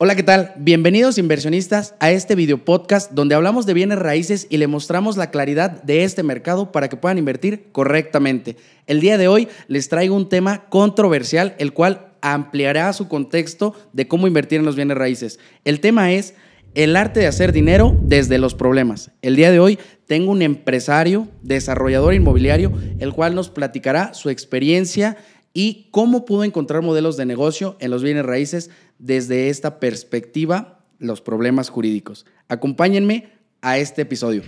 Hola, ¿qué tal? Bienvenidos inversionistas a este video podcast donde hablamos de bienes raíces y le mostramos la claridad de este mercado para que puedan invertir correctamente. El día de hoy les traigo un tema controversial, el cual ampliará su contexto de cómo invertir en los bienes raíces. El tema es el arte de hacer dinero desde los problemas. El día de hoy tengo un empresario, desarrollador inmobiliario, el cual nos platicará su experiencia y cómo pudo encontrar modelos de negocio en los bienes raíces desde esta perspectiva, los problemas jurídicos. Acompáñenme a este episodio.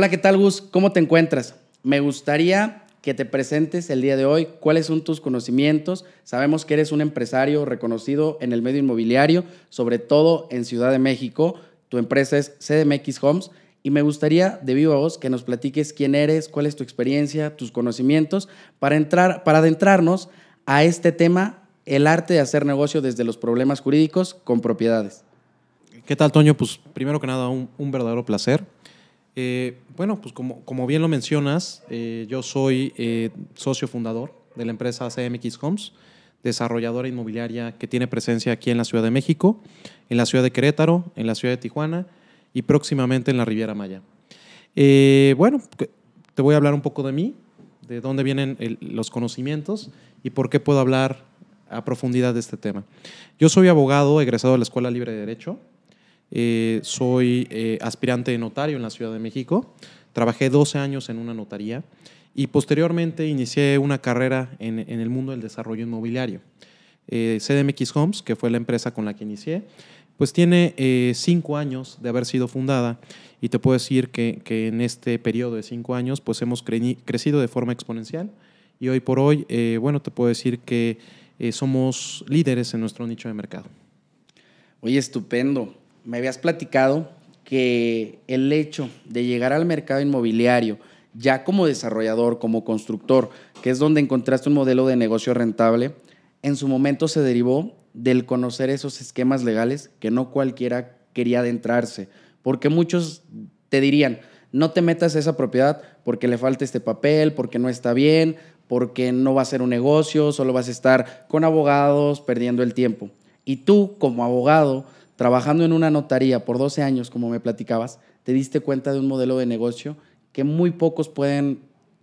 Hola, ¿qué tal Gus? ¿Cómo te encuentras? Me gustaría que te presentes el día de hoy, cuáles son tus conocimientos. Sabemos que eres un empresario reconocido en el medio inmobiliario, sobre todo en Ciudad de México. Tu empresa es CDMX Homes y me gustaría de viva voz que nos platiques quién eres, cuál es tu experiencia, tus conocimientos para entrar para adentrarnos a este tema, el arte de hacer negocio desde los problemas jurídicos con propiedades. ¿Qué tal, Toño? Pues primero que nada, un, un verdadero placer. Eh, bueno, pues como, como, bien lo mencionas, eh, yo soy eh, socio fundador de la empresa CMX Homes, desarrolladora inmobiliaria que tiene presencia aquí en la Ciudad de México, en la Ciudad de Querétaro, en la Ciudad de Tijuana y próximamente en la Riviera Maya. bueno, te voy a hablar un poco de mí, de dónde vienen los conocimientos y por qué puedo hablar a profundidad de este tema. Yo soy abogado egresado de la Escuela Libre de Derecho, eh, soy eh, aspirante de notario en la Ciudad de México. Trabajé 12 años en una notaría y posteriormente inicié una carrera en, el mundo del desarrollo inmobiliario. Eh, CDMX Homes, que fue la empresa con la que inicié, pues tiene cinco años de haber sido fundada y te puedo decir que, que en este periodo de cinco años pues hemos crecido de forma exponencial y hoy por hoy, bueno, te puedo decir que somos líderes en nuestro nicho de mercado. Oye, estupendo me habías platicado que el hecho de llegar al mercado inmobiliario, ya como desarrollador, como constructor, que es donde encontraste un modelo de negocio rentable, en su momento se derivó del conocer esos esquemas legales que no cualquiera quería adentrarse, porque muchos te dirían, no te metas a esa propiedad porque le falta este papel, porque no está bien, porque no va a ser un negocio, solo vas a estar con abogados perdiendo el tiempo. Y tú, como abogado, trabajando en una notaría por 12 años, como me platicabas, te diste cuenta de un modelo de negocio que muy pocos pueden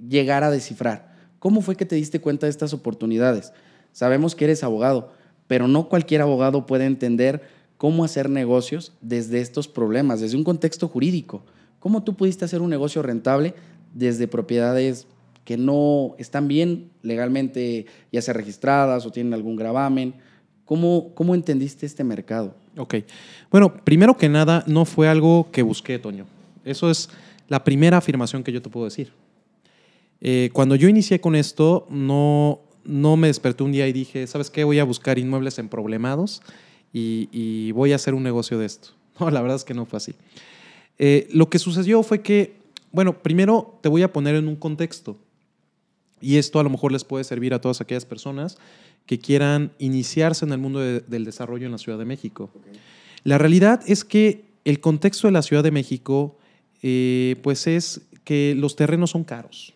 llegar a descifrar. ¿Cómo fue que te diste cuenta de estas oportunidades? Sabemos que eres abogado, pero no cualquier abogado puede entender cómo hacer negocios desde estos problemas, desde un contexto jurídico. ¿Cómo tú pudiste hacer un negocio rentable desde propiedades que no están bien legalmente, ya sea registradas o tienen algún gravamen? ¿Cómo, cómo entendiste este mercado? Ok. Bueno, primero que nada, no fue algo que busqué, Toño. Eso es la primera afirmación que yo te puedo decir. Eh, cuando yo inicié con esto, no, no me desperté un día y dije, ¿sabes qué? Voy a buscar inmuebles en problemados y, voy a hacer un negocio de esto. No, la verdad es que no fue así. Eh, lo que sucedió fue que, bueno, primero te voy a poner en un contexto. Y esto a lo mejor les puede servir a todas aquellas personas que quieran iniciarse en el mundo del desarrollo en la Ciudad de México. La realidad es que el contexto de la Ciudad de México, eh, pues es que los terrenos son caros.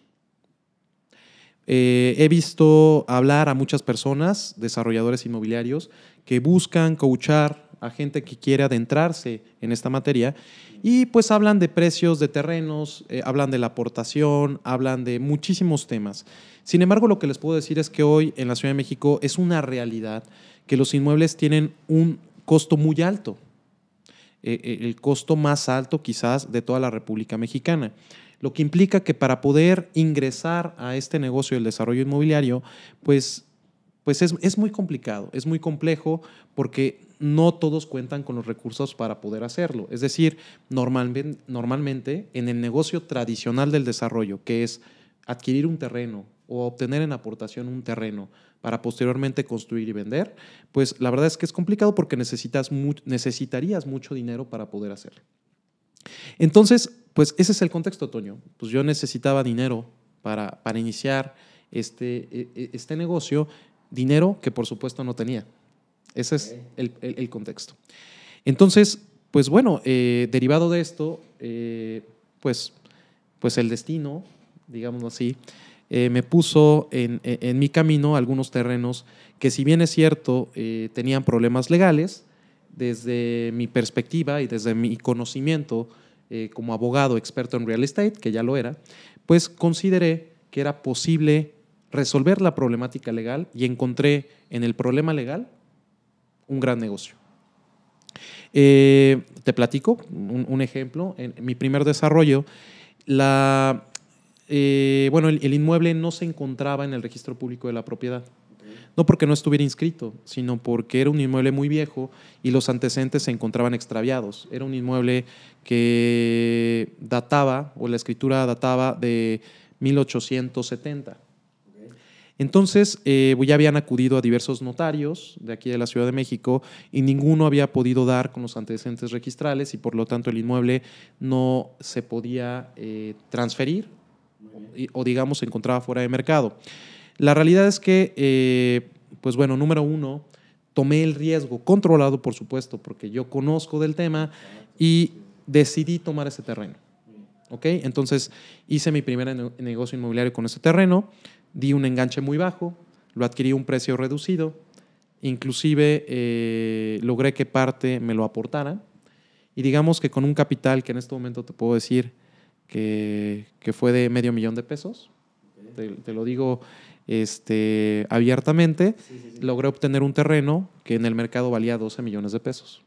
Eh, he visto hablar a muchas personas, desarrolladores inmobiliarios, que buscan coachar a gente que quiere adentrarse en esta materia y pues hablan de precios de terrenos, eh, hablan de la aportación, hablan de muchísimos temas. Sin embargo, lo que les puedo decir es que hoy en la Ciudad de México es una realidad que los inmuebles tienen un costo muy alto, eh, eh, el costo más alto quizás de toda la República Mexicana lo que implica que para poder ingresar a este negocio del desarrollo inmobiliario, pues, pues es, es, muy complicado, es muy complejo porque no todos cuentan con los recursos para poder hacerlo. Es decir, normalmente, en el negocio tradicional del desarrollo, que es adquirir un terreno o obtener en aportación un terreno para posteriormente construir y vender, pues la verdad es que es complicado porque necesitas necesitarías mucho dinero para poder hacerlo. Entonces, pues ese es el contexto, Toño. Pues yo necesitaba dinero para, para iniciar este, e, e, este negocio, dinero que por supuesto no tenía. Ese es el, contexto. Entonces, pues bueno, eh, derivado de esto, eh, pues, pues el destino, digámoslo así, eh, me puso en, mi camino algunos terrenos que si bien es cierto, tenían problemas legales, desde mi perspectiva y desde mi conocimiento como abogado experto en real estate, que ya lo era, pues consideré que era posible resolver la problemática legal y encontré en el problema legal un gran negocio. te platico un, ejemplo. En mi primer desarrollo, la, eh, bueno, el, inmueble no se encontraba en el registro público de la propiedad. No porque no estuviera inscrito, sino porque era un inmueble muy viejo y los antecedentes se encontraban extraviados. Era un inmueble que databa, o la escritura databa de 1870. Entonces, eh, ya habían acudido a diversos notarios de aquí de la Ciudad de México y ninguno había podido dar con los antecedentes registrales y por lo tanto el inmueble no se podía eh, transferir o digamos se encontraba fuera de mercado. La realidad es que, eh, pues bueno, número uno, tomé el riesgo, controlado por supuesto, porque yo conozco del tema y decidí tomar ese terreno. ¿Ok? Entonces hice mi primer negocio inmobiliario con ese terreno, di un enganche muy bajo, lo adquirí a un precio reducido, inclusive eh, logré que parte me lo aportara y digamos que con un capital que en este momento te puedo decir que, fue de medio millón de pesos. Te, lo digo este, abiertamente. Logré obtener un terreno que en el mercado valía 12 millones de pesos.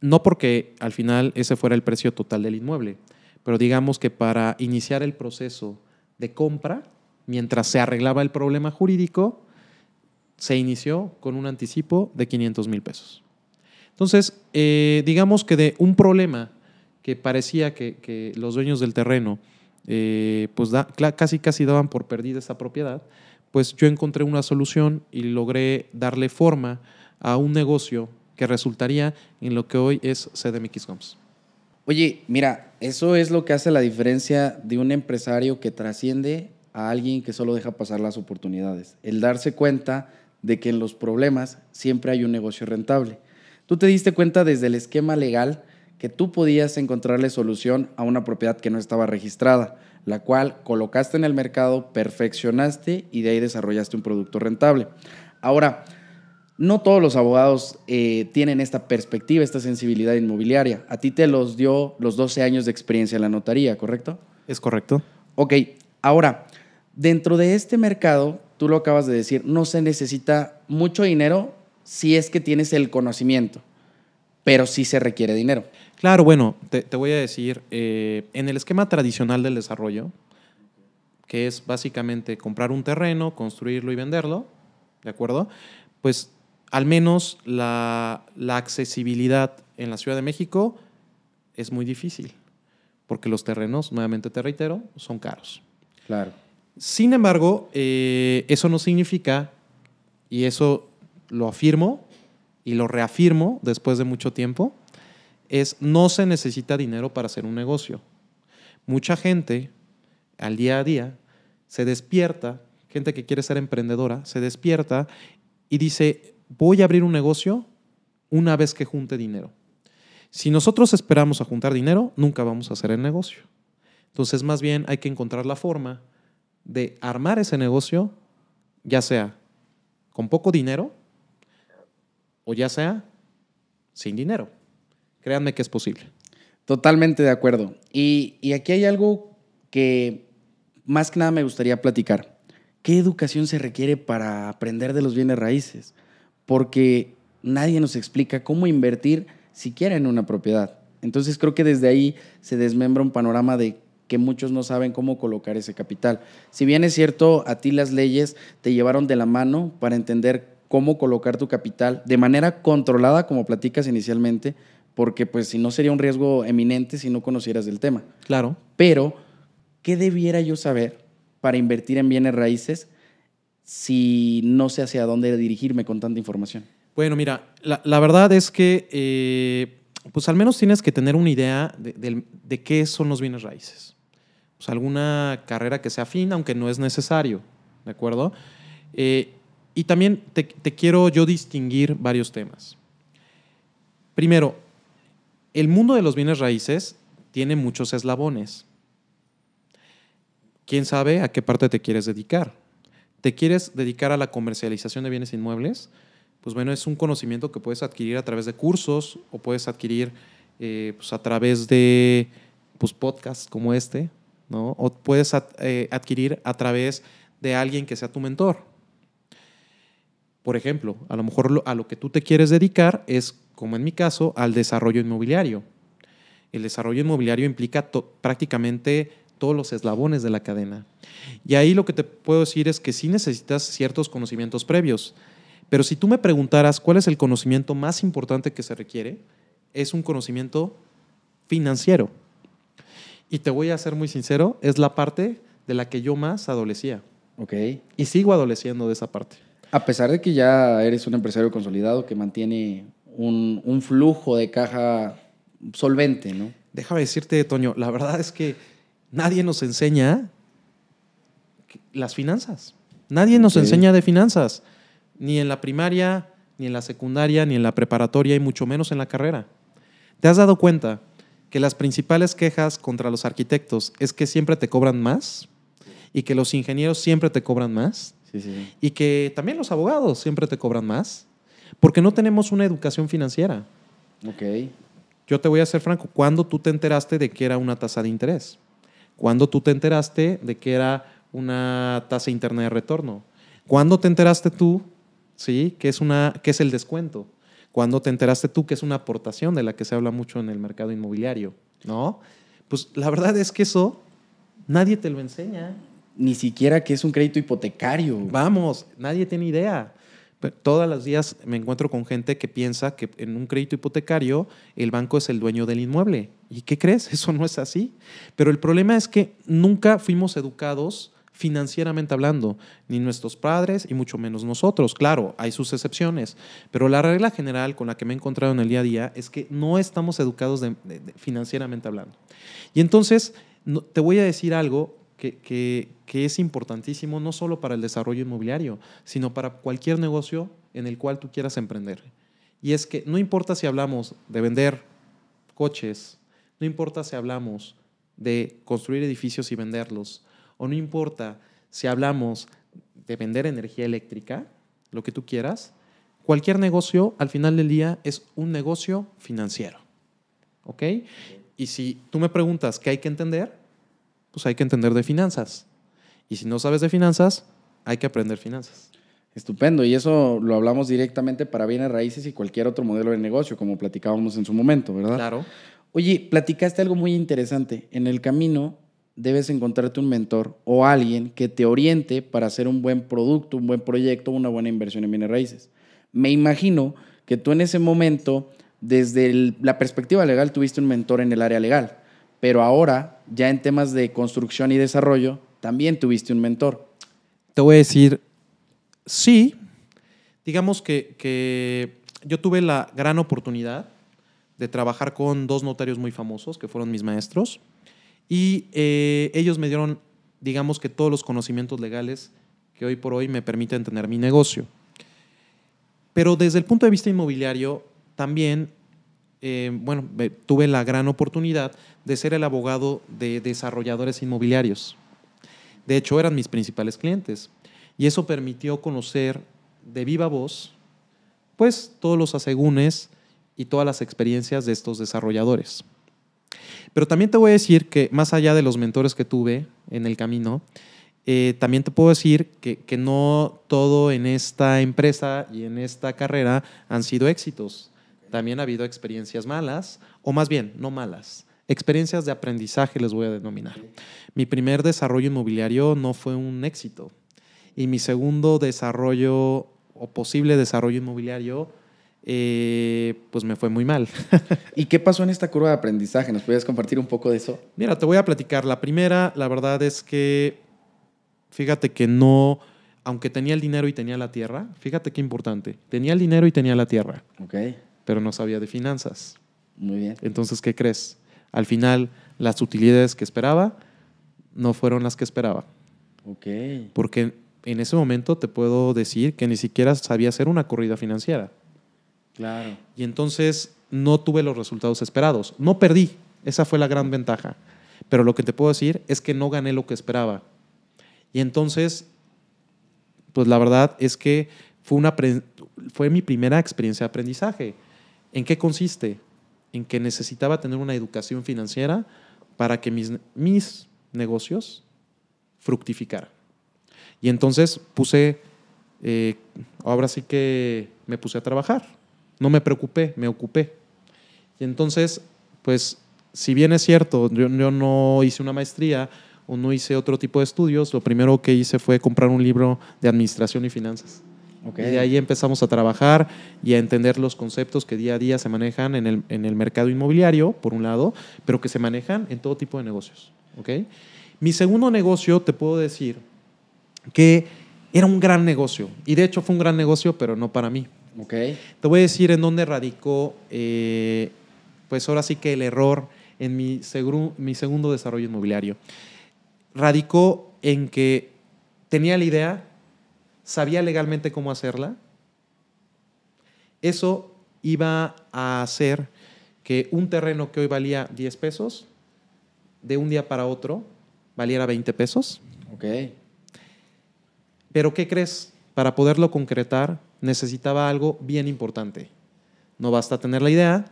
No porque al final ese fuera el precio total del inmueble, pero digamos que para iniciar el proceso de compra, mientras se arreglaba el problema jurídico, se inició con un anticipo de 500 mil pesos. Entonces, eh, digamos que de un problema que parecía que, los dueños del terreno eh, pues casi casi daban por perdida esa propiedad, pues yo encontré una solución y logré darle forma a un negocio que resultaría en lo que hoy es CDMX Homes. Oye, mira, eso es lo que hace la diferencia de un empresario que trasciende a alguien que solo deja pasar las oportunidades. El darse cuenta de que en los problemas siempre hay un negocio rentable. Tú te diste cuenta desde el esquema legal que tú podías encontrarle solución a una propiedad que no estaba registrada, la cual colocaste en el mercado, perfeccionaste y de ahí desarrollaste un producto rentable. Ahora, no todos los abogados eh, tienen esta perspectiva, esta sensibilidad inmobiliaria. A ti te los dio los 12 años de experiencia en la notaría, ¿correcto? Es correcto. Ok, ahora, dentro de este mercado, tú lo acabas de decir, no se necesita mucho dinero si es que tienes el conocimiento, pero sí se requiere dinero. Claro, bueno, te, voy a decir, eh, en el esquema tradicional del desarrollo, que es básicamente comprar un terreno, construirlo y venderlo, ¿de acuerdo? Pues al menos la, accesibilidad en la Ciudad de México es muy difícil, porque los terrenos, nuevamente te reitero, son caros. Claro. Sin embargo, eh, eso no significa, y eso lo afirmo y lo reafirmo después de mucho tiempo, es no se necesita dinero para hacer un negocio. Mucha gente al día a día se despierta, gente que quiere ser emprendedora, se despierta y dice, voy a abrir un negocio una vez que junte dinero. Si nosotros esperamos a juntar dinero, nunca vamos a hacer el negocio. Entonces, más bien hay que encontrar la forma de armar ese negocio, ya sea con poco dinero o ya sea sin dinero. Créanme que es posible. Totalmente de acuerdo. Y, aquí hay algo que más que nada me gustaría platicar. ¿Qué educación se requiere para aprender de los bienes raíces? Porque nadie nos explica cómo invertir siquiera en una propiedad. Entonces creo que desde ahí se desmembra un panorama de que muchos no saben cómo colocar ese capital. Si bien es cierto, a ti las leyes te llevaron de la mano para entender cómo colocar tu capital de manera controlada, como platicas inicialmente, porque pues si no sería un riesgo eminente si no conocieras del tema. Claro. Pero ¿qué debiera yo saber para invertir en bienes raíces si no sé hacia dónde dirigirme con tanta información? Bueno, mira, la, verdad es que eh, pues al menos tienes que tener una idea de, qué son los bienes raíces. Pues alguna carrera que sea afín, aunque no es necesario, ¿de acuerdo? Eh, y también te, quiero yo distinguir varios temas. Primero, el mundo de los bienes raíces tiene muchos eslabones. ¿Quién sabe a qué parte te quieres dedicar? ¿Te quieres dedicar a la comercialización de bienes inmuebles? Pues bueno, es un conocimiento que puedes adquirir a través de cursos o puedes adquirir eh, pues a través de pues, podcasts como este, ¿no? O puedes eh, adquirir a través de alguien que sea tu mentor. Por ejemplo, a lo mejor a lo que tú te quieres dedicar es, como en mi caso, al desarrollo inmobiliario. El desarrollo inmobiliario implica prácticamente todos los eslabones de la cadena. Y ahí lo que te puedo decir es que sí necesitas ciertos conocimientos previos. Pero si tú me preguntaras cuál es el conocimiento más importante que se requiere, es un conocimiento financiero. Y te voy a ser muy sincero, es la parte de la que yo más adolecía. Ok. Y sigo adoleciendo de esa parte. A pesar de que ya eres un empresario consolidado que mantiene un, flujo de caja solvente, ¿no? Déjame decirte, Toño, la verdad es que nadie nos enseña las finanzas. Nadie nos enseña de finanzas, ni en la primaria, ni en la secundaria, ni en la preparatoria, y mucho menos en la carrera. ¿Te has dado cuenta que las principales quejas contra los arquitectos es que siempre te cobran más y que los ingenieros siempre te cobran más? Y que también los abogados siempre te cobran más, porque no tenemos una educación financiera. Ok. Yo te voy a ser franco, ¿cuándo tú te enteraste de que era una tasa de interés? ¿Cuándo tú te enteraste de que era una tasa interna de retorno? ¿Cuándo te enteraste tú, sí, que es, una, que es el descuento? ¿Cuándo te enteraste tú que es una aportación de la que se habla mucho en el mercado inmobiliario? ¿No? Pues la verdad es que eso nadie te lo enseña ni siquiera que es un crédito hipotecario. Vamos, nadie tiene idea. Todos los días me encuentro con gente que piensa que en un crédito hipotecario el banco es el dueño del inmueble. ¿Y qué crees? Eso no es así. Pero el problema es que nunca fuimos educados financieramente hablando, ni nuestros padres y mucho menos nosotros. Claro, hay sus excepciones, pero la regla general con la que me he encontrado en el día a día es que no estamos educados financieramente hablando. Y entonces, te voy a decir algo que, es importantísimo no solo para el desarrollo inmobiliario, sino para cualquier negocio en el cual tú quieras emprender. Y es que no importa si hablamos de vender coches, no importa si hablamos de construir edificios y venderlos, o no importa si hablamos de vender energía eléctrica, lo que tú quieras, cualquier negocio al final del día es un negocio financiero. ¿Ok? Y si tú me preguntas qué hay que entender, pues hay que entender de finanzas. Y si no sabes de finanzas, hay que aprender finanzas. Estupendo, y eso lo hablamos directamente para bienes raíces y cualquier otro modelo de negocio, como platicábamos en su momento, ¿verdad? Claro. Oye, platicaste algo muy interesante. En el camino debes encontrarte un mentor o alguien que te oriente para hacer un buen producto, un buen proyecto, una buena inversión en bienes raíces. Me imagino que tú en ese momento, desde la perspectiva legal, tuviste un mentor en el área legal pero ahora, ya en temas de construcción y desarrollo, también tuviste un mentor. Te voy a decir, sí, digamos que, yo tuve la gran oportunidad de trabajar con dos notarios muy famosos, que fueron mis maestros, y eh, ellos me dieron, digamos que todos los conocimientos legales que hoy por hoy me permiten tener mi negocio. Pero desde el punto de vista inmobiliario, también eh, bueno, tuve la gran oportunidad de ser el abogado de desarrolladores inmobiliarios. De hecho, eran mis principales clientes. Y eso permitió conocer de viva voz, pues, todos los asegúnes y todas las experiencias de estos desarrolladores. Pero también te voy a decir que más allá de los mentores que tuve en el camino, eh, también te puedo decir que, que, no todo en esta empresa y en esta carrera han sido éxitos. También ha habido experiencias malas, o más bien, no malas, experiencias de aprendizaje les voy a denominar. Mi primer desarrollo inmobiliario no fue un éxito y mi segundo desarrollo o posible desarrollo inmobiliario eh, pues me fue muy mal. ¿Y qué pasó en esta curva de aprendizaje? ¿Nos podrías compartir un poco de eso? Mira, te voy a platicar. La primera, la verdad es que, fíjate que no, aunque tenía el dinero y tenía la tierra, fíjate qué importante, tenía el dinero y tenía la tierra, Ok, pero no sabía de finanzas. muy bien. Entonces, ¿qué crees? Al final, las utilidades que esperaba no fueron las que esperaba. Ok, Porque en ese momento te puedo decir que ni siquiera sabía hacer una corrida financiera. claro. Y entonces no tuve los resultados esperados. No perdí, esa fue la gran ventaja. Pero lo que te puedo decir es que no gané lo que esperaba. Y entonces, pues la verdad es que fue, una, fue mi primera experiencia de aprendizaje. ¿En qué consiste? En que necesitaba tener una educación financiera para que mis, mis negocios fructificaran. Y entonces puse, eh, ahora sí que me puse a trabajar. No me preocupé, me ocupé. Y entonces, pues, si bien es cierto, yo, yo no hice una maestría o no hice otro tipo de estudios, lo primero que hice fue comprar un libro de administración y finanzas. Ok. Y de ahí empezamos a trabajar y a entender los conceptos que día a día se manejan en el, en el mercado inmobiliario, por un lado, pero que se manejan en todo tipo de negocios. ¿ok? Mi segundo negocio, te puedo decir que era un gran negocio. Y de hecho fue un gran negocio, pero no para mí. Ok, Te voy a decir en dónde radicó, eh, pues ahora sí que el error en mi, segru- mi segundo desarrollo inmobiliario. Radicó en que tenía la idea, sabía legalmente cómo hacerla. Eso iba a hacer que un terreno que hoy valía 10 pesos, de un día para otro, valiera 20 pesos. ok, Pero ¿qué crees? Para poderlo concretar necesitaba algo bien importante. No basta tener la idea,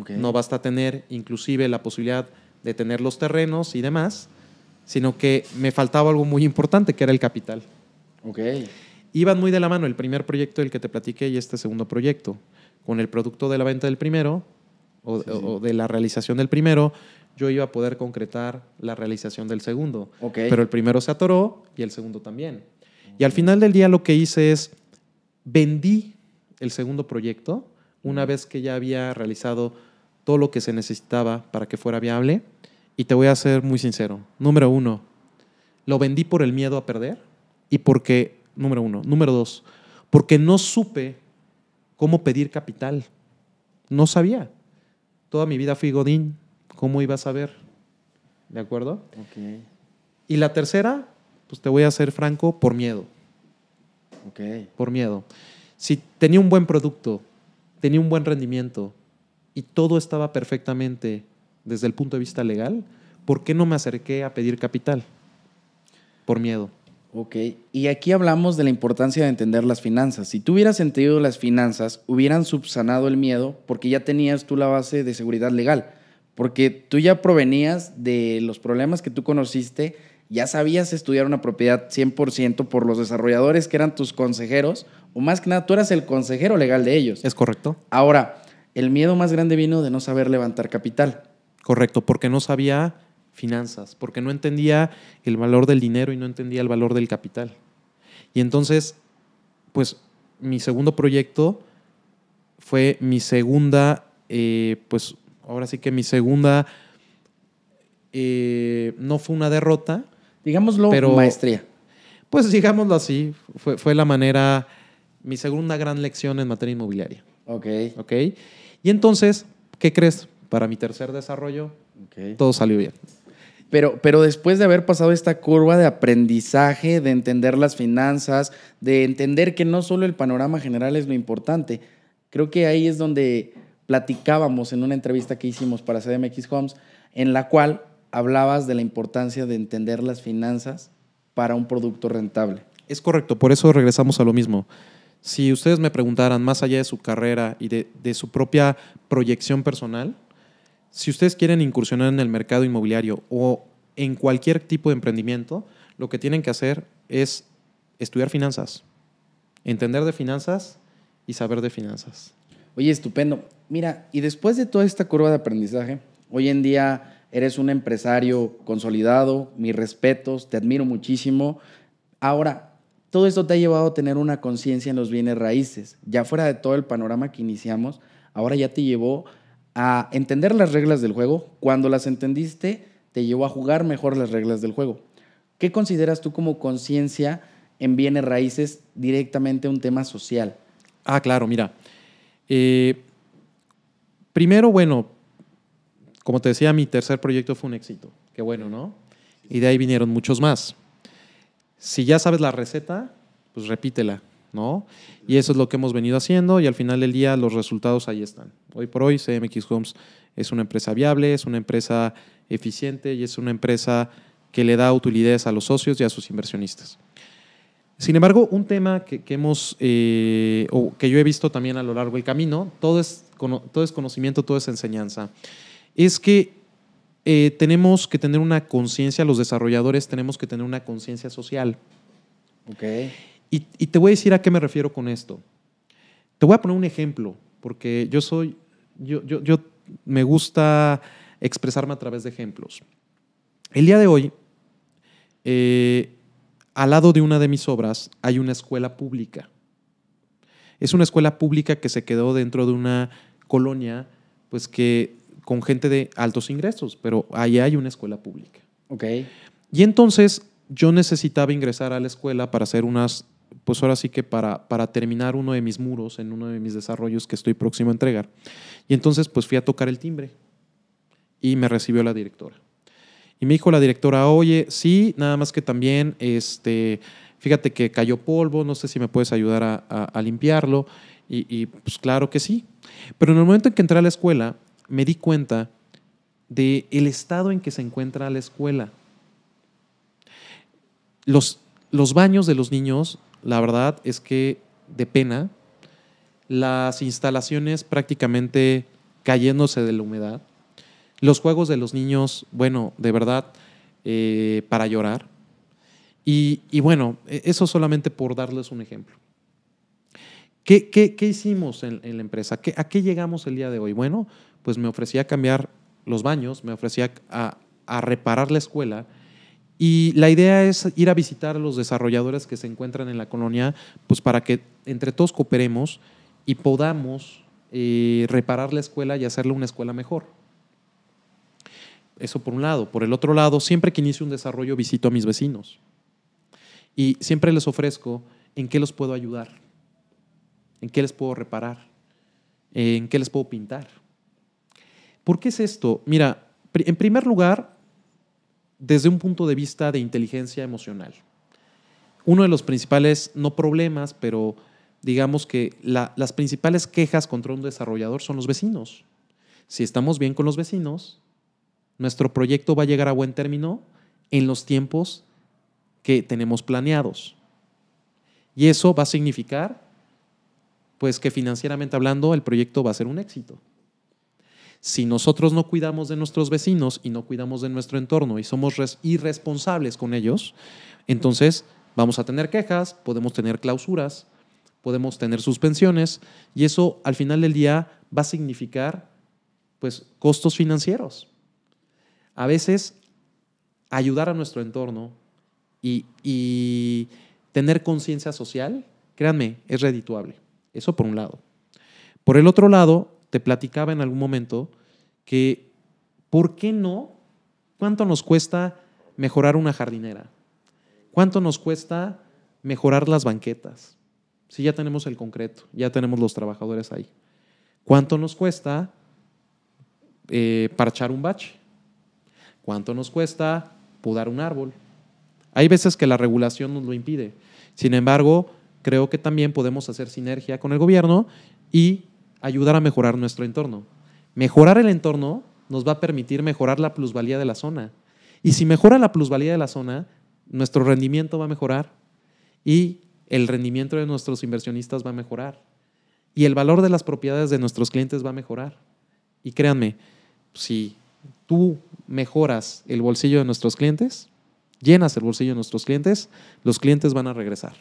ok. no basta tener inclusive la posibilidad de tener los terrenos y demás, sino que me faltaba algo muy importante, que era el capital. Ok, Iban muy de la mano el primer proyecto del que te platiqué y este segundo proyecto. Con el producto de la venta del primero o, Sí, sí. o de la realización del primero, yo iba a poder concretar la realización del segundo. ok. Pero el primero se atoró y el segundo también. Y al final del día lo que hice es vendí el segundo proyecto una vez que ya había realizado todo lo que se necesitaba para que fuera viable. Y te voy a ser muy sincero. Número uno, lo vendí por el miedo a perder y porque, número uno. Número dos, porque no supe cómo pedir capital. No sabía. Toda mi vida fui Godín. ¿Cómo iba a saber? ¿De acuerdo? ok, Y la tercera, pues te voy a ser franco, por miedo, ok. por miedo. Si tenía un buen producto, tenía un buen rendimiento y todo estaba perfectamente desde el punto de vista legal, ¿por qué no me acerqué a pedir capital? Por miedo. Ok, y aquí hablamos de la importancia de entender las finanzas. Si tú hubieras entendido las finanzas, hubieran subsanado el miedo porque ya tenías tú la base de seguridad legal, porque tú ya provenías de los problemas que tú conociste, ya sabías estudiar una propiedad 100% por los desarrolladores que eran tus consejeros, o más que nada, tú eras el consejero legal de ellos. ¿Es correcto? Ahora, el miedo más grande vino de no saber levantar capital. Correcto, porque no sabía finanzas, porque no entendía el valor del dinero y no entendía el valor del capital. Y entonces, pues mi segundo proyecto fue mi segunda, eh, pues ahora sí que mi segunda, eh, no fue una derrota, Digámoslo, Pero- maestría. pues digámoslo así, fue, fue la manera, mi segunda gran lección en materia inmobiliaria. Ok, ¿Ok? Y entonces, ¿qué crees? Para mi tercer desarrollo, ok. todo salió bien. Pero, pero después de haber pasado esta curva de aprendizaje, de entender las finanzas, de entender que no solo el panorama general es lo importante, creo que ahí es donde platicábamos en una entrevista que hicimos para CDMX Homes, en la cual hablabas de la importancia de entender las finanzas para un producto rentable. Es correcto, por eso regresamos a lo mismo. Si ustedes me preguntaran más allá de su carrera y de, de su propia proyección personal, si ustedes quieren incursionar en el mercado inmobiliario o en cualquier tipo de emprendimiento, lo que tienen que hacer es estudiar finanzas, entender de finanzas y saber de finanzas. Oye, estupendo. Mira, y después de toda esta curva de aprendizaje, hoy en día eres un empresario consolidado, mis respetos, te admiro muchísimo. Ahora, todo esto te ha llevado a tener una conciencia en los bienes raíces. Ya fuera de todo el panorama que iniciamos, ahora ya te llevó a entender las reglas del juego. Cuando las entendiste, te llevó a jugar mejor las reglas del juego. ¿Qué consideras tú como conciencia en bienes raíces directamente un tema social? Ah, claro, mira. Eh, primero, bueno, como te decía, mi tercer proyecto fue un éxito. Qué bueno, ¿no? Y de ahí vinieron muchos más. Si ya sabes la receta, pues repítela, ¿no? Y eso es lo que hemos venido haciendo y al final del día los resultados ahí están. Hoy por hoy CMX Homes es una empresa viable, es una empresa eficiente y es una empresa que le da utilidades a los socios y a sus inversionistas. Sin embargo, un tema que, hemos, eh, o que yo he visto también a lo largo del camino, todo es, todo es conocimiento, todo es enseñanza, es que eh, tenemos que tener una conciencia, los desarrolladores tenemos que tener una conciencia social. Okay. Y, y, te voy a decir a qué me refiero con esto. Te voy a poner un ejemplo, porque yo soy, yo, yo, yo me gusta expresarme a través de ejemplos. El día de hoy, eh, al lado de una de mis obras hay una escuela pública. Es una escuela pública que se quedó dentro de una colonia, pues que con gente de altos ingresos, pero ahí hay una escuela pública. Ok. Y entonces yo necesitaba ingresar a la escuela para hacer unas, pues ahora sí que para, para terminar uno de mis muros en uno de mis desarrollos que estoy próximo a entregar. Y entonces pues fui a tocar el timbre y me recibió la directora. Y me dijo la directora, oye, sí, nada más que también, este, fíjate que cayó polvo, no sé si me puedes ayudar a, limpiarlo. Y, pues claro que sí. Pero en el momento en que entré a la escuela, me di cuenta del el estado en que se encuentra la escuela. Los, los baños de los niños, la verdad es que de pena, las instalaciones prácticamente cayéndose de la humedad, los juegos de los niños, bueno, de verdad, eh, para llorar. Y, bueno, e, eso solamente por darles un ejemplo. ¿Qué, qué, hicimos en, la empresa? ¿A qué llegamos el día de hoy? Bueno, pues me ofrecía cambiar los baños, me ofrecía a reparar la escuela. Y la idea es ir a visitar a los desarrolladores que se encuentran en la colonia, pues para que entre todos cooperemos y podamos eh, reparar la escuela y hacerle una escuela mejor. Eso por un lado. Por el otro lado, siempre que inicio un desarrollo visito a mis vecinos y siempre les ofrezco en qué los puedo ayudar, en qué les puedo reparar, en qué les puedo pintar. ¿Por qué es esto? Mira, en primer lugar, desde un punto de vista de inteligencia emocional. Uno de los principales, no problemas, pero digamos que las principales quejas contra un desarrollador son los vecinos. Si estamos bien con los vecinos, nuestro proyecto va a llegar a buen término en los tiempos que tenemos planeados. Y eso va a significar, pues que financieramente hablando, el proyecto va a ser un éxito. Si nosotros no cuidamos de nuestros vecinos y no cuidamos de nuestro entorno y somos irresponsables con ellos, entonces vamos a tener quejas, podemos tener clausuras, podemos tener suspensiones y eso al final del día va a significar pues costos financieros a veces ayudar a nuestro entorno y, tener conciencia social, créanme, es redituable. Eso por un lado. Por el otro lado, te platicaba en algún momento que, ¿por qué no? ¿Cuánto nos cuesta mejorar una jardinera? ¿Cuánto nos cuesta mejorar las banquetas? Si ya tenemos el concreto, ya tenemos los trabajadores ahí. ¿Cuánto nos cuesta eh, parchar un bache? ¿Cuánto nos cuesta podar un árbol? Hay veces que la regulación nos lo impide. Sin embargo, creo que también podemos hacer sinergia con el gobierno y ayudar a mejorar nuestro entorno. Mejorar el entorno nos va a permitir mejorar la plusvalía de la zona. Y si mejora la plusvalía de la zona, nuestro rendimiento va a mejorar y el rendimiento de nuestros inversionistas va a mejorar. Y el valor de las propiedades de nuestros clientes va a mejorar. Y créanme, si tú mejoras el bolsillo de nuestros clientes, llenas el bolsillo de nuestros clientes, los clientes van a regresar.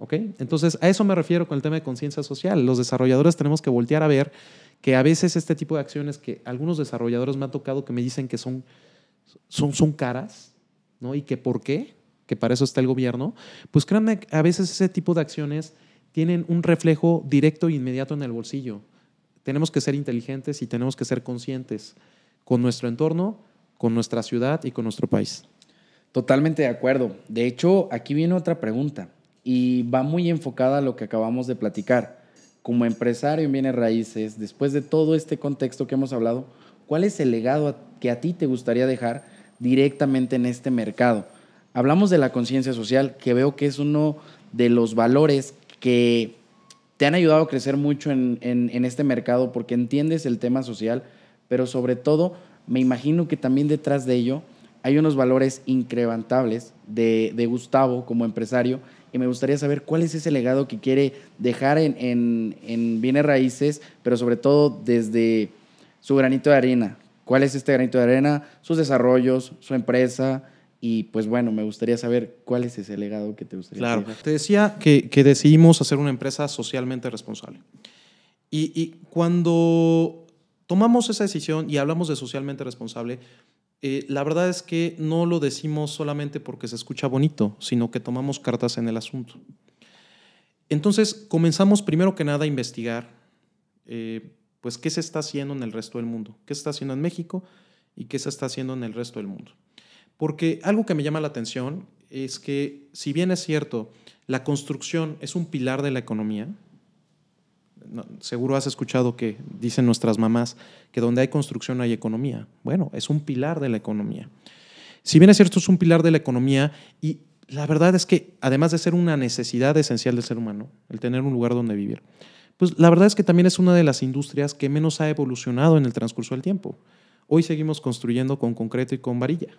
¿Ok? Entonces, a eso me refiero con el tema de conciencia social. Los desarrolladores tenemos que voltear a ver que a veces este tipo de acciones que algunos desarrolladores me han tocado que me dicen que son, son, son caras, ¿no? Y que por qué, que para eso está el gobierno, pues créanme, a veces ese tipo de acciones tienen un reflejo directo e inmediato en el bolsillo. Tenemos que ser inteligentes y tenemos que ser conscientes con nuestro entorno, con nuestra ciudad y con nuestro país. Totalmente de acuerdo. De hecho, aquí viene otra pregunta y va muy enfocada a lo que acabamos de platicar. Como empresario en bienes raíces, después de todo este contexto que hemos hablado, ¿cuál es el legado que a ti te gustaría dejar directamente en este mercado? Hablamos de la conciencia social, que veo que es uno de los valores que te han ayudado a crecer mucho en, este mercado porque entiendes el tema social, pero sobre todo me imagino que también detrás de ello hay unos valores increvantables de, de Gustavo como empresario y me gustaría saber cuál es ese legado que quiere dejar en, en, bienes raíces, pero sobre todo desde su granito de arena. ¿Cuál es este granito de arena? Sus desarrollos, su empresa. Y pues bueno, me gustaría saber cuál es ese legado que te gustaría Claro, te decía que, que, decidimos hacer una empresa socialmente responsable. Y, y cuando tomamos esa decisión y hablamos de socialmente responsable, eh, la verdad es que no lo decimos solamente porque se escucha bonito, sino que tomamos cartas en el asunto. Entonces comenzamos primero que nada a investigar, eh, pues qué se está haciendo en el resto del mundo, qué se está haciendo en México y qué se está haciendo en el resto del mundo. Porque algo que me llama la atención es que si bien es cierto, la construcción es un pilar de la economía, seguro has escuchado que dicen nuestras mamás que donde hay construcción hay economía. Bueno, es un pilar de la economía. Si bien es cierto, es un pilar de la economía y la verdad es que además de ser una necesidad esencial del ser humano, el tener un lugar donde vivir, pues la verdad es que también es una de las industrias que menos ha evolucionado en el transcurso del tiempo. Hoy seguimos construyendo con concreto y con varilla,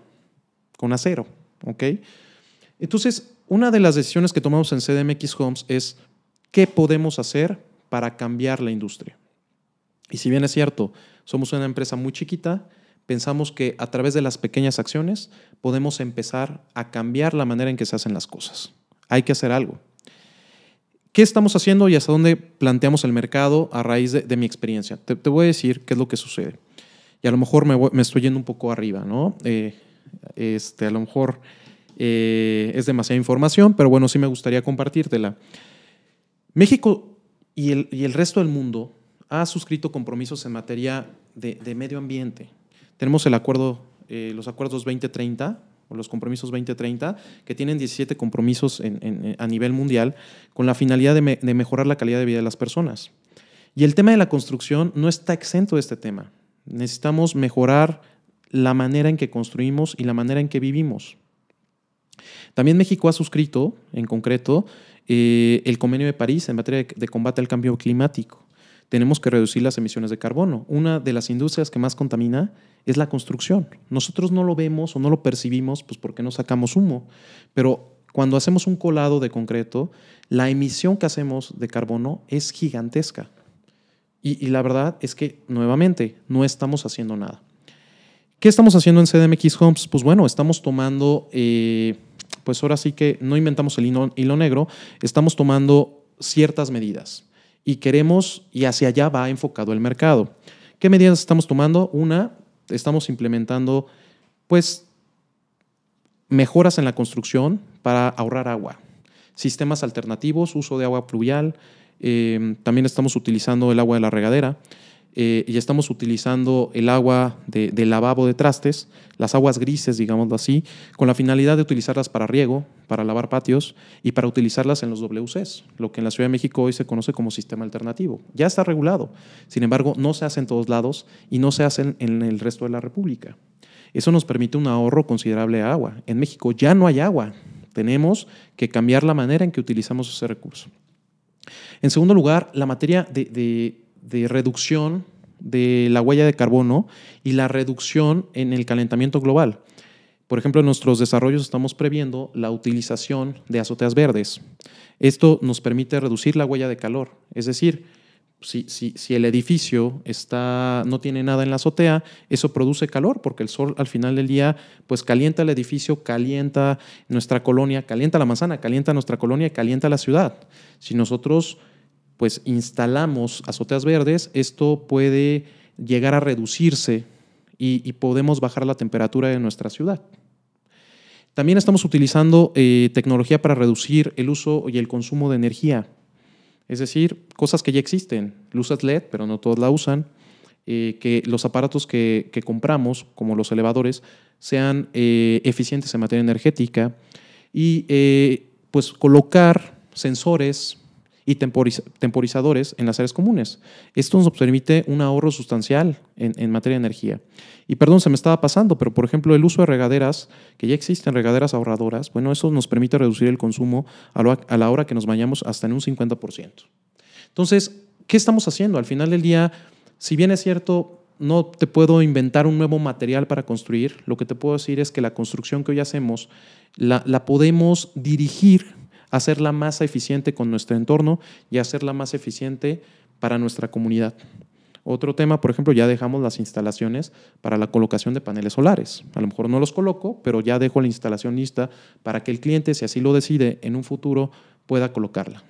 con acero, ¿ok? Entonces, una de las decisiones que tomamos en CDMX Homes es qué podemos hacer para cambiar la industria. Y si bien es cierto, somos una empresa muy chiquita, pensamos que a través de las pequeñas acciones podemos empezar a cambiar la manera en que se hacen las cosas. Hay que hacer algo. ¿Qué estamos haciendo y hasta dónde planteamos el mercado a raíz de, mi experiencia? Te, voy a decir qué es lo que sucede. Y a lo mejor me, estoy yendo un poco arriba, ¿no? Eh, este, a lo mejor eh, es demasiada información, pero bueno, sí me gustaría compartírtela. México y el, resto del mundo ha suscrito compromisos en materia de, medio ambiente. Tenemos el acuerdo, eh, los acuerdos 2030 o los compromisos 2030, que tienen 17 compromisos a nivel mundial con la finalidad de, de, mejorar la calidad de vida de las personas. Y el tema de la construcción no está exento de este tema. Necesitamos mejorar la manera en que construimos y la manera en que vivimos. También México ha suscrito, en concreto, eh, el convenio de París en materia de, combate al cambio climático. Tenemos que reducir las emisiones de carbono. Una de las industrias que más contamina es la construcción. Nosotros no lo vemos o no lo percibimos pues porque no sacamos humo, pero cuando hacemos un colado de concreto, la emisión que hacemos de carbono es gigantesca. Y, la verdad es que, nuevamente, no estamos haciendo nada. ¿Qué estamos haciendo en CDMX Homes? Pues bueno, estamos tomando eh, pues ahora sí que no inventamos el hilo, negro, estamos tomando ciertas medidas y queremos, y hacia allá va enfocado el mercado. ¿Qué medidas estamos tomando? Una, estamos implementando pues mejoras en la construcción para ahorrar agua, sistemas alternativos, uso de agua pluvial, eh, también estamos utilizando el agua de la regadera. Eh, y estamos utilizando el agua de, lavabo de trastes, las aguas grises, digámoslo así, con la finalidad de utilizarlas para riego, para lavar patios y para utilizarlas en los WCs, lo que en la Ciudad de México hoy se conoce como sistema alternativo. Ya está regulado, sin embargo, no se hace en todos lados y no se hace en el resto de la República. Eso nos permite un ahorro considerable de agua. En México ya no hay agua. Tenemos que cambiar la manera en que utilizamos ese recurso. En segundo lugar, la materia de de reducción de la huella de carbono y la reducción en el calentamiento global. Por ejemplo, en nuestros desarrollos estamos previendo la utilización de azoteas verdes. Esto nos permite reducir la huella de calor. Es decir, si, si, el edificio está, no tiene nada en la azotea, eso produce calor porque el sol al final del día pues calienta el edificio, calienta nuestra colonia, calienta la manzana, calienta nuestra colonia y calienta la ciudad. Si nosotros pues instalamos azoteas verdes, esto puede llegar a reducirse y, podemos bajar la temperatura de nuestra ciudad. También estamos utilizando eh, tecnología para reducir el uso y el consumo de energía. Es decir, cosas que ya existen. Luces LED, pero no todos la usan. Eh, que los aparatos que, compramos, como los elevadores, sean eh, eficientes en materia energética y pues colocar sensores y temporizadores en las áreas comunes. Esto nos permite un ahorro sustancial en, materia de energía. Y perdón, se me estaba pasando, pero por ejemplo el uso de regaderas, que ya existen regaderas ahorradoras, bueno, eso nos permite reducir el consumo a, la hora que nos bañamos hasta en un 50%. Entonces, ¿qué estamos haciendo? Al final del día, si bien es cierto, no te puedo inventar un nuevo material para construir, lo que te puedo decir es que la construcción que hoy hacemos la, la podemos dirigir hacerla más eficiente con nuestro entorno y hacerla más eficiente para nuestra comunidad. Otro tema, por ejemplo, ya dejamos las instalaciones para la colocación de paneles solares. A lo mejor no los coloco, pero ya dejo la instalación lista para que el cliente, si así lo decide, en un futuro pueda colocarla.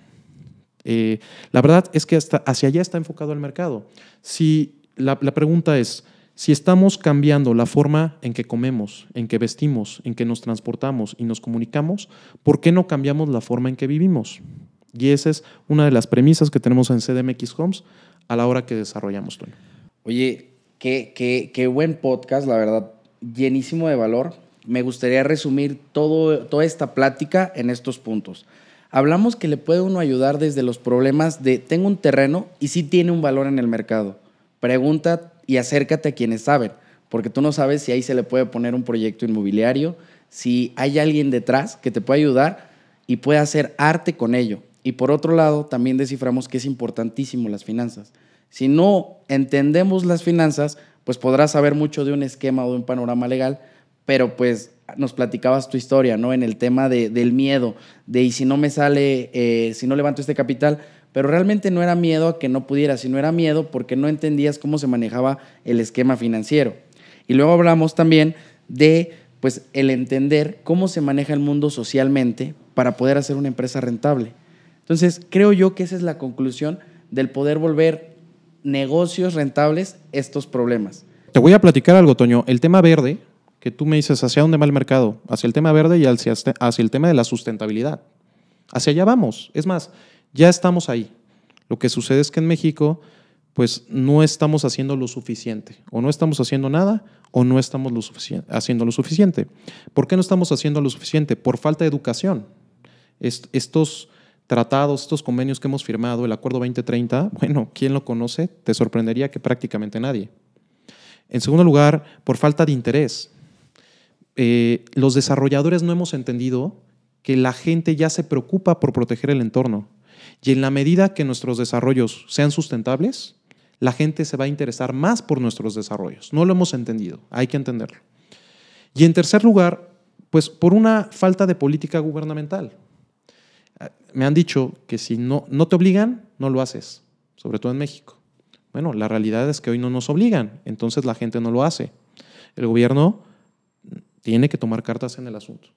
Eh, la verdad es que hasta hacia allá está enfocado el mercado. Si la pregunta es, si estamos cambiando la forma en que comemos, en que vestimos, en que nos transportamos y nos comunicamos, ¿por qué no cambiamos la forma en que vivimos? Y esa es una de las premisas que tenemos en CDMX Homes a la hora que desarrollamos, Toño. Oye, qué, qué, qué buen podcast, la verdad, llenísimo de valor. Me gustaría resumir todo, toda esta plática en estos puntos. Hablamos que le puede uno ayudar desde los problemas de tengo un terreno y sí tiene un valor en el mercado. Pregunta y acércate a quienes saben, porque tú no sabes si ahí se le puede poner un proyecto inmobiliario, si hay alguien detrás que te puede ayudar y puede hacer arte con ello. Y por otro lado, también desciframos que es importantísimo las finanzas. Si no entendemos las finanzas, pues podrás saber mucho de un esquema o de un panorama legal, pero pues nos platicabas tu historia, ¿no? En el tema de, del miedo, de y si no me sale, eh, si no levanto este capital, pero realmente no era miedo a que no pudieras, sino era miedo porque no entendías cómo se manejaba el esquema financiero. Y luego hablamos también de pues el entender cómo se maneja el mundo socialmente para poder hacer una empresa rentable. Entonces, creo yo que esa es la conclusión del poder volver negocios rentables estos problemas. Te voy a platicar algo, Toño. El tema verde, que tú me dices, ¿hacia dónde va el mercado? Hacia el tema verde y hacia, hacia el tema de la sustentabilidad. Hacia allá vamos. Es más, ya estamos ahí. Lo que sucede es que en México, pues no estamos haciendo lo suficiente. O no estamos haciendo nada o no estamos haciendo lo suficiente. ¿Por qué no estamos haciendo lo suficiente? Por falta de educación. estos tratados, estos convenios que hemos firmado, el Acuerdo 2030, bueno, ¿quién lo conoce? Te sorprendería que prácticamente nadie. En segundo lugar, por falta de interés. Eh, los desarrolladores no hemos entendido que la gente ya se preocupa por proteger el entorno. Y en la medida que nuestros desarrollos sean sustentables, la gente se va a interesar más por nuestros desarrollos. No lo hemos entendido, hay que entenderlo. Y en tercer lugar, pues por una falta de política gubernamental. Ah, me han dicho que si no, no te obligan, no lo haces, sobre todo en México. Bueno, la realidad es que hoy no nos obligan, entonces la gente no lo hace. El gobierno tiene que tomar cartas en el asunto.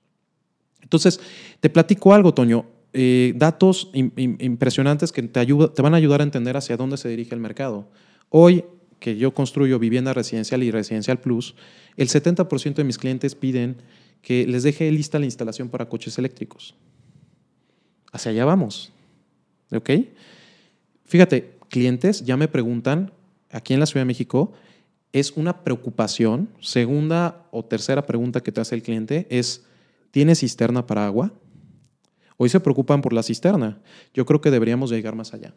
Entonces, te platico algo, Toño. Eh, datos impresionantes que te, te van a ayudar a entender hacia dónde se dirige el mercado. Hoy, que yo construyo vivienda residencial y residencial plus, el 70% de mis clientes piden que les deje lista la instalación para coches eléctricos. Hacia allá vamos. ¿Ok? Fíjate, clientes ya me preguntan, aquí en la Ciudad de México, es una preocupación. Segunda o tercera pregunta que te hace el cliente es, ¿tiene cisterna para agua? Hoy se preocupan por la cisterna. Yo creo que deberíamos llegar más allá.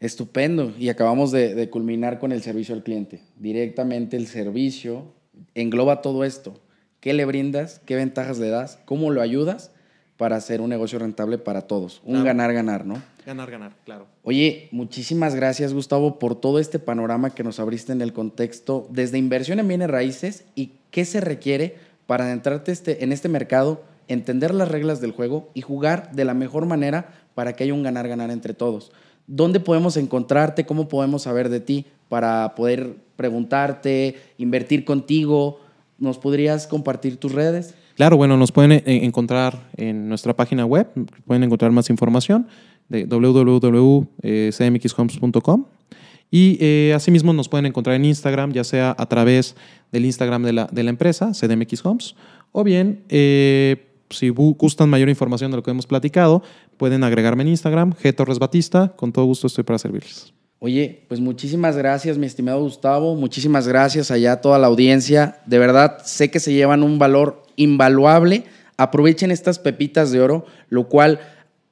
Estupendo. Y acabamos de, culminar con el servicio al cliente. Directamente el servicio engloba todo esto. ¿Qué le brindas? ¿Qué ventajas le das? ¿Cómo lo ayudas para hacer un negocio rentable para todos? Un ganar-ganar, ¿no? Ganar-ganar, claro. Oye, muchísimas gracias, Gustavo, por todo este panorama que nos abriste en el contexto desde inversión en bienes raíces y qué se requiere para adentrarte este, en este mercado entender las reglas del juego y jugar de la mejor manera para que haya un ganar-ganar entre todos. ¿Dónde podemos encontrarte? ¿Cómo podemos saber de ti para poder preguntarte, invertir contigo? ¿Nos podrías compartir tus redes? Claro, bueno, nos pueden eh, encontrar en nuestra página web, pueden encontrar más información de www.cmxhomes.com y eh, asimismo nos pueden encontrar en Instagram, ya sea a través del Instagram de la, de la empresa, CDMX Homes, O bien, eh, si gustan mayor información de lo que hemos platicado, pueden agregarme en Instagram, G Torres Batista. Con todo gusto estoy para servirles. Oye, pues muchísimas gracias, mi estimado Gustavo. Muchísimas gracias allá a toda la audiencia. De verdad, sé que se llevan un valor invaluable. Aprovechen estas pepitas de oro, lo cual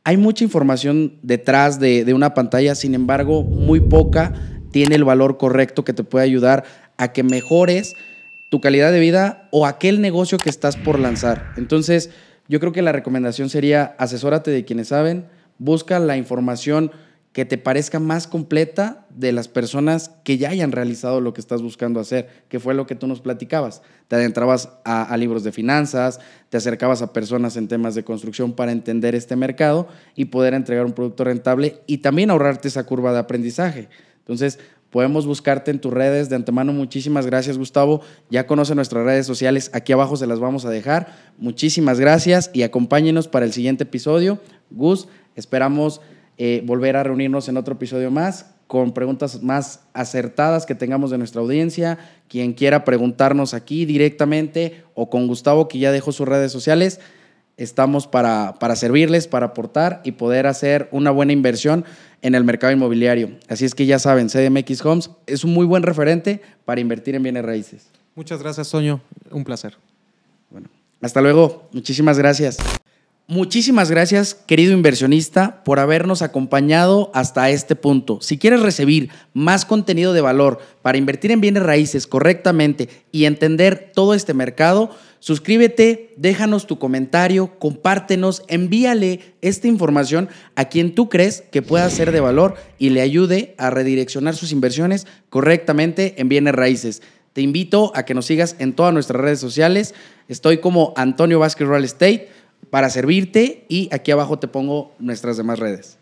hay mucha información detrás de, de una pantalla, sin embargo, muy poca tiene el valor correcto que te puede ayudar a que mejores tu calidad de vida o aquel negocio que estás por lanzar. Entonces, yo creo que la recomendación sería asesórate de quienes saben, busca la información que te parezca más completa de las personas que ya hayan realizado lo que estás buscando hacer, que fue lo que tú nos platicabas. Te adentrabas a, libros de finanzas, te acercabas a personas en temas de construcción para entender este mercado y poder entregar un producto rentable y también ahorrarte esa curva de aprendizaje. Entonces, podemos buscarte en tus redes. De antemano, muchísimas gracias, Gustavo. Ya conoce nuestras redes sociales, aquí abajo se las vamos a dejar. Muchísimas gracias y acompáñenos para el siguiente episodio. Gus, esperamos eh, volver a reunirnos en otro episodio más con preguntas más acertadas que tengamos de nuestra audiencia. Quien quiera preguntarnos aquí directamente o con Gustavo, que ya dejó sus redes sociales, estamos para, para servirles, para aportar y poder hacer una buena inversión en el mercado inmobiliario. Así es que ya saben, CDMX Homes es un muy buen referente para invertir en bienes raíces. Muchas gracias, Toño. Un placer. Bueno, hasta luego. Muchísimas gracias. Muchísimas gracias, querido inversionista, por habernos acompañado hasta este punto. Si quieres recibir más contenido de valor para invertir en bienes raíces correctamente y entender todo este mercado, suscríbete, déjanos tu comentario, compártenos, envíale esta información a quien tú crees que pueda ser de valor y le ayude a redireccionar sus inversiones correctamente en bienes raíces. Te invito a que nos sigas en todas nuestras redes sociales. Estoy como Antonio Vázquez Real Estate para servirte y aquí abajo te pongo nuestras demás redes.